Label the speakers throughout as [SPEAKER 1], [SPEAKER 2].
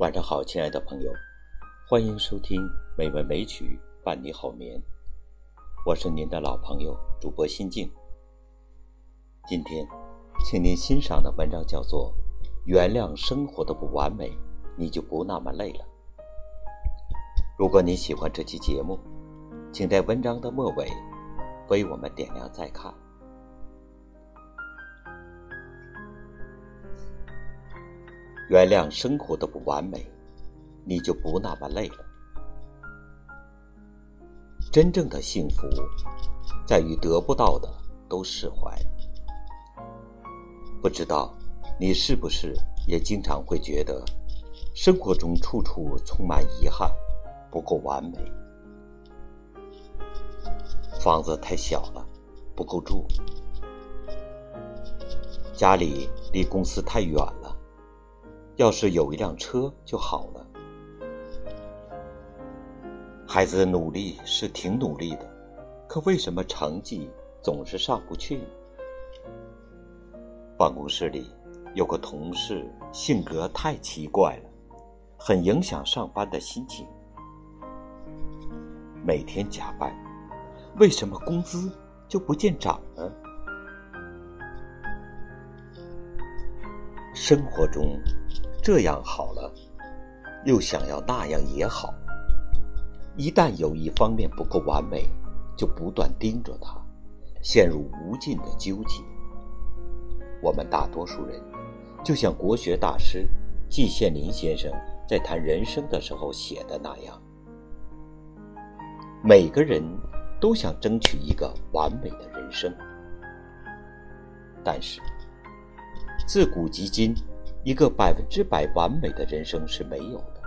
[SPEAKER 1] 晚上好，亲爱的朋友，欢迎收听美文美曲伴你好眠。我是您的老朋友主播心静。今天，请您欣赏的文章叫做《原谅生活的不完美，你就不那么累了》。如果你喜欢这期节目，请在文章的末尾为我们点亮再看。原谅生活的不完美，你就不那么累了。真正的幸福，在于得不到的都释怀。不知道你是不是也经常会觉得，生活中处处充满遗憾，不够完美。房子太小了，不够住；家里离公司太远。要是有一辆车就好了。孩子努力是挺努力的，可为什么成绩总是上不去？办公室里有个同事性格太奇怪了，很影响上班的心情。每天加班，为什么工资就不见涨呢？生活中。这样好了，又想要那样也好。一旦有一方面不够完美，就不断盯着它，陷入无尽的纠结。我们大多数人，就像国学大师季羡林先生在谈人生的时候写的那样：每个人都想争取一个完美的人生，但是自古及今。一个百分之百完美的人生是没有的，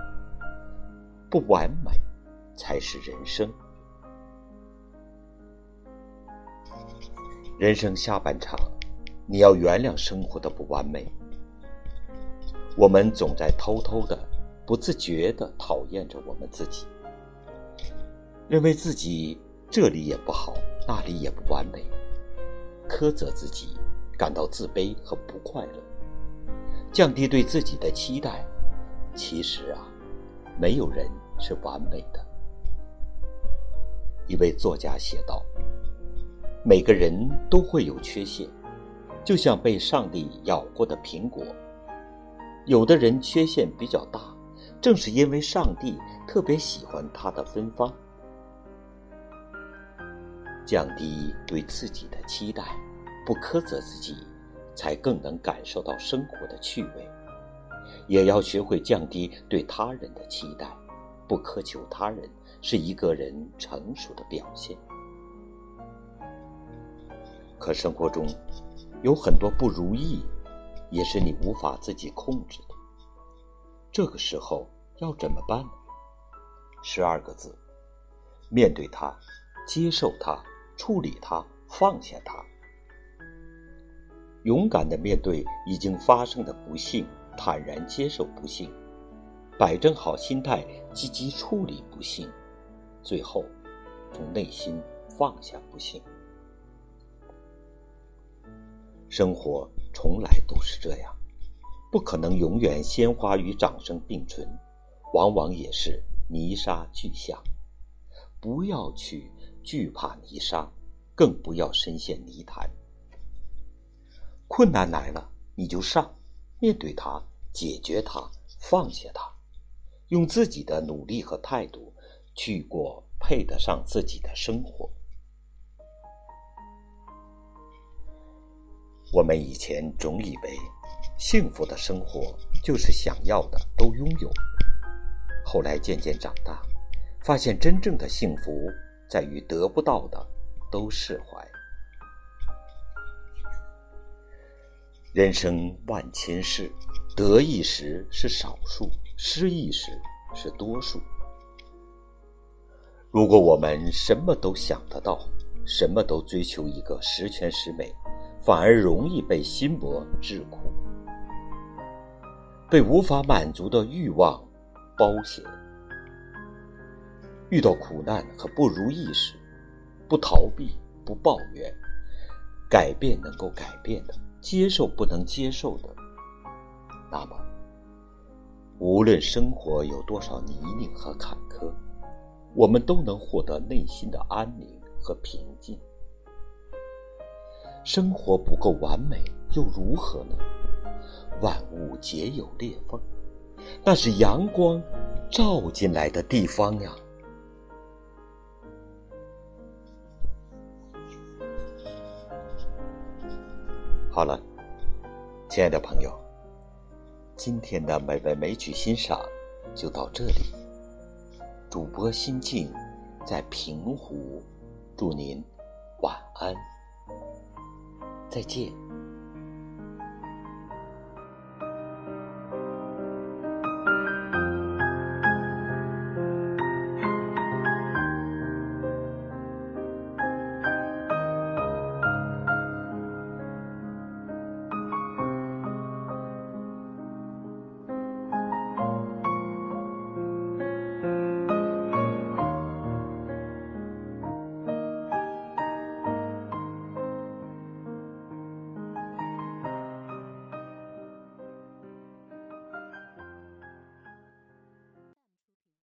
[SPEAKER 1] 不完美才是人生。人生下半场，你要原谅生活的不完美。我们总在偷偷的、不自觉的讨厌着我们自己，认为自己这里也不好，那里也不完美，苛责自己，感到自卑和不快乐。降低对自己的期待，其实啊，没有人是完美的。一位作家写道：“每个人都会有缺陷，就像被上帝咬过的苹果。有的人缺陷比较大，正是因为上帝特别喜欢他的芬芳。降低对自己的期待，不苛责自己。”才更能感受到生活的趣味，也要学会降低对他人的期待，不苛求他人，是一个人成熟的表现。可生活中有很多不如意，也是你无法自己控制的。这个时候要怎么办呢？十二个字：面对它，接受它，处理它，放下它。勇敢的面对已经发生的不幸，坦然接受不幸，摆正好心态，积极处理不幸，最后从内心放下不幸。生活从来都是这样，不可能永远鲜花与掌声并存，往往也是泥沙俱下。不要去惧怕泥沙，更不要深陷泥潭。困难来了，你就上，面对它，解决它，放下它，用自己的努力和态度去过配得上自己的生活。我们以前总以为，幸福的生活就是想要的都拥有，后来渐渐长大，发现真正的幸福在于得不到的都释怀。人生万千事，得意时是少数，失意时是多数。如果我们什么都想得到，什么都追求一个十全十美，反而容易被心魔桎梏，被无法满足的欲望包挟。遇到苦难和不如意时，不逃避，不抱怨，改变能够改变的。接受不能接受的，那么无论生活有多少泥泞和坎坷，我们都能获得内心的安宁和平静。生活不够完美又如何呢？万物皆有裂缝，那是阳光照进来的地方呀。好了，亲爱的朋友，今天的美味美曲欣赏就到这里。主播心静在平湖，祝您晚安，再见。